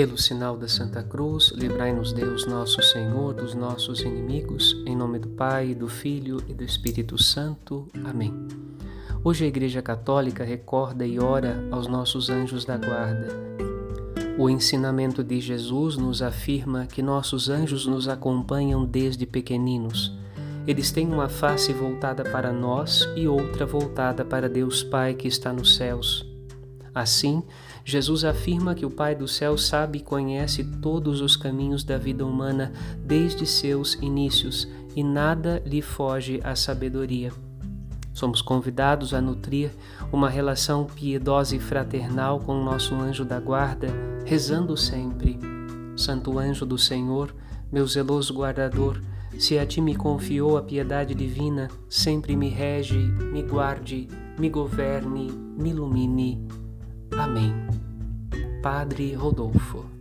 Pelo sinal da Santa Cruz, livrai-nos Deus nosso Senhor dos nossos inimigos, em nome do Pai, do Filho e do Espírito Santo. Amém. Hoje a Igreja Católica recorda e ora aos nossos anjos da guarda. O ensinamento de Jesus nos afirma que nossos anjos nos acompanham desde pequeninos. Eles têm uma face voltada para nós e outra voltada para Deus Pai que está nos céus. Assim, Jesus afirma que o Pai do céu sabe e conhece todos os caminhos da vida humana desde seus inícios e nada lhe foge à sabedoria. Somos convidados a nutrir uma relação piedosa e fraternal com o nosso anjo da guarda, rezando sempre: Santo anjo do Senhor, meu zeloso guardador, se a ti me confiou a piedade divina, sempre me rege, me guarde, me governe, me ilumine Amém. Padre Rodolfo.